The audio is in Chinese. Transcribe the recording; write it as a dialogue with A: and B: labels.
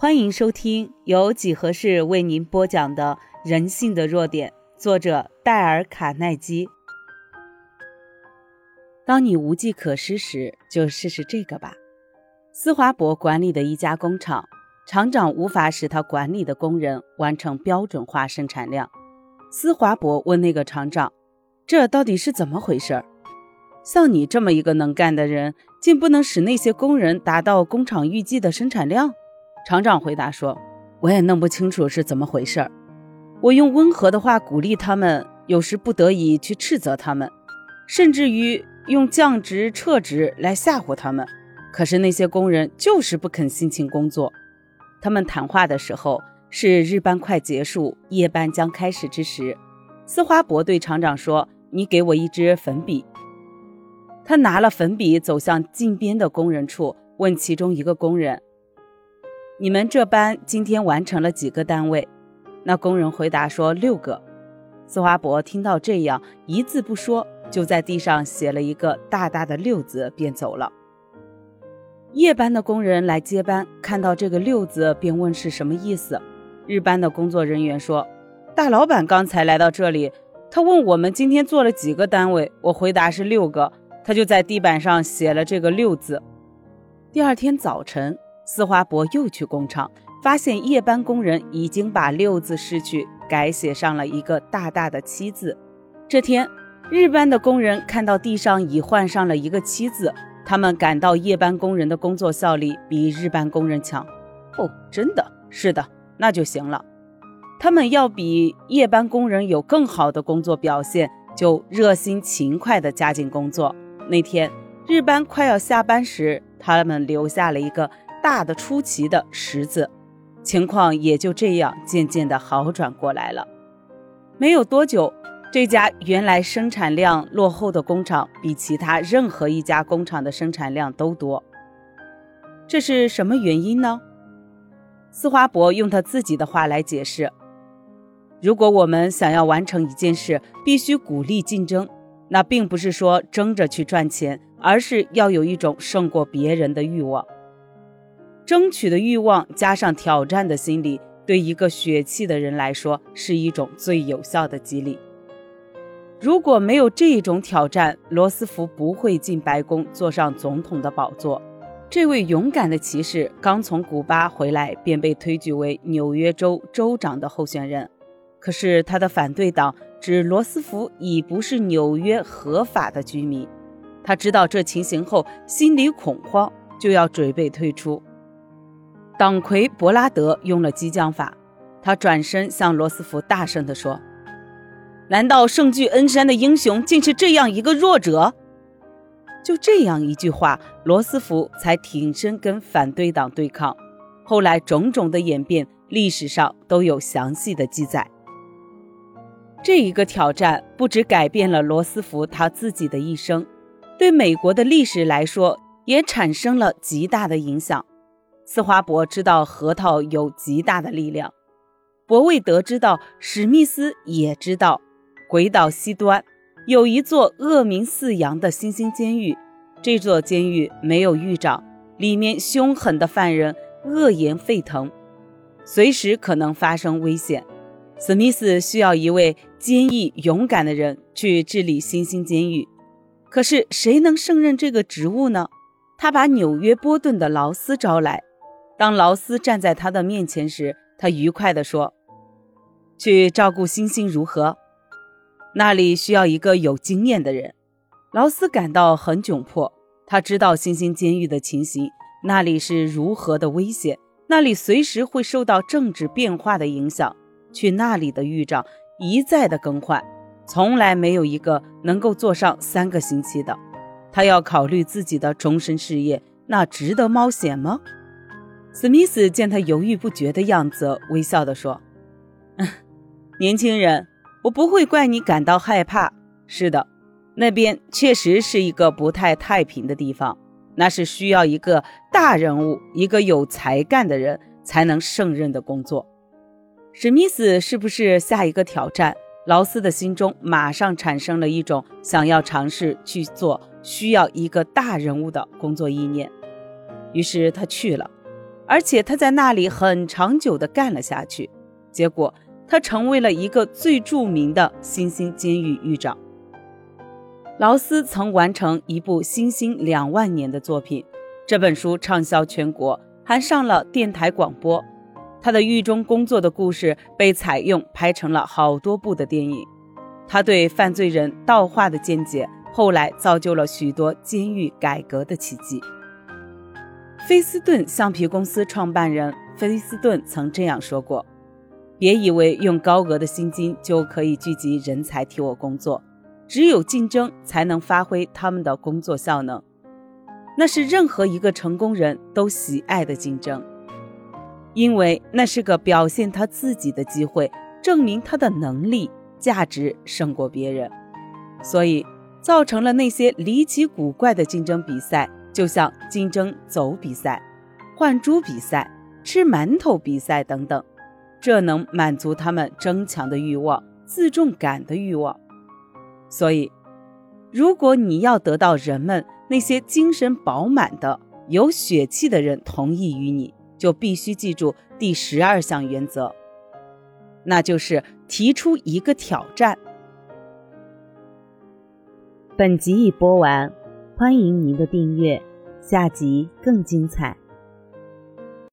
A: 欢迎收听由几何式为您播讲的《人性的弱点》，作者戴尔·卡耐基。当你无计可施时，就试试这个吧。斯华伯管理的一家工厂，厂长无法使他管理的工人完成标准化生产量。斯华伯问那个厂长：“这到底是怎么回事？像你这么一个能干的人，竟不能使那些工人达到工厂预计的生产量？”厂长回答说：“我也弄不清楚是怎么回事儿。我用温和的话鼓励他们，有时不得已去斥责他们，甚至于用降职撤职来吓唬他们。可是那些工人就是不肯辛勤工作。他们谈话的时候是日班快结束，夜班将开始之时。斯华伯对厂长说：‘你给我一支粉笔。’他拿了粉笔，走向近边的工人处，问其中一个工人。”你们这班今天完成了几个单位？那工人回答说六个。斯华伯听到这样，一字不说，就在地上写了一个大大的六字，便走了。夜班的工人来接班，看到这个六字，便问是什么意思。日班的工作人员说：“大老板刚才来到这里，他问我们今天做了几个单位，我回答是六个，他就在地板上写了这个六字。”第二天早晨。斯华伯又去工厂，发现夜班工人已经把“六”字失去，改写上了一个大大的“七”字。这天，日班的工人看到地上已换上了一个“七”字，他们感到夜班工人的工作效率比日班工人强。哦，真的是的，那就行了。他们要比夜班工人有更好的工作表现，就热心勤快地加紧工作。那天，日班快要下班时，他们留下了一个。大的出奇的十字，情况也就这样渐渐的好转过来了。没有多久，这家原来生产量落后的工厂比其他任何一家工厂的生产量都多。这是什么原因呢？斯华伯用他自己的话来解释：如果我们想要完成一件事，必须鼓励竞争，那并不是说争着去赚钱，而是要有一种胜过别人的欲望。争取的欲望加上挑战的心理，对一个血气的人来说是一种最有效的激励。如果没有这种挑战，罗斯福不会进白宫坐上总统的宝座。这位勇敢的骑士刚从古巴回来，便被推举为纽约州州长的候选人。可是他的反对党指罗斯福已不是纽约合法的居民。他知道这情形后，心里恐慌，就要准备退出。党魁伯拉德用了激将法，他转身向罗斯福大声地说：“难道圣具恩山的英雄竟是这样一个弱者？”就这样一句话，罗斯福才挺身跟反对党对抗。后来种种的演变，历史上都有详细的记载。这一个挑战不只改变了罗斯福他自己的一生，对美国的历史来说也产生了极大的影响。斯华伯知道核桃有极大的力量，伯魏德知道，史密斯也知道，鬼岛西端有一座恶名四扬的新兴监狱，这座监狱没有狱长，里面凶狠的犯人恶言沸腾，随时可能发生危险。史密斯需要一位坚毅勇敢的人去治理新兴监狱，可是谁能胜任这个职务呢？他把纽约波顿的劳斯招来。当劳斯站在他的面前时，他愉快地说：“去照顾星星如何？那里需要一个有经验的人。”劳斯感到很窘迫，他知道星星监狱的情形，那里是如何的危险，那里随时会受到政治变化的影响。去那里的狱长一再的更换，从来没有一个能够坐上三个星期的。他要考虑自己的终身事业，那值得冒险吗？史密斯见他犹豫不决的样子，微笑地说：“年轻人，我不会怪你感到害怕。是的，那边确实是一个不太太平的地方，那是需要一个大人物、一个有才干的人才能胜任的工作。”史密斯是不是下一个挑战？劳斯的心中马上产生了一种想要尝试去做需要一个大人物的工作意念，于是他去了。而且他在那里很长久地干了下去，结果他成为了一个最著名的新兴监狱狱长。劳斯曾完成一部新兴两万年的作品，这本书畅销全国，还上了电台广播。他的狱中工作的故事被采用拍成了好多部的电影。他对犯罪人道化的见解，后来造就了许多监狱改革的奇迹。菲斯顿橡皮公司创办人菲斯顿曾这样说过：“别以为用高额的薪金就可以聚集人才替我工作，只有竞争才能发挥他们的工作效能。那是任何一个成功人都喜爱的竞争。”因为那是个表现他自己的机会，证明他的能力价值胜过别人，所以造成了那些离奇古怪的竞争比赛，就像竞争走比赛、换猪比赛、吃馒头比赛等等，这能满足他们争强的欲望、自重感的欲望。所以，如果你要得到人们那些精神饱满的、有血气的人同意于你。就必须记住第十二项原则，那就是提出一个挑战。本集已播完，欢迎您的订阅，下集更精彩。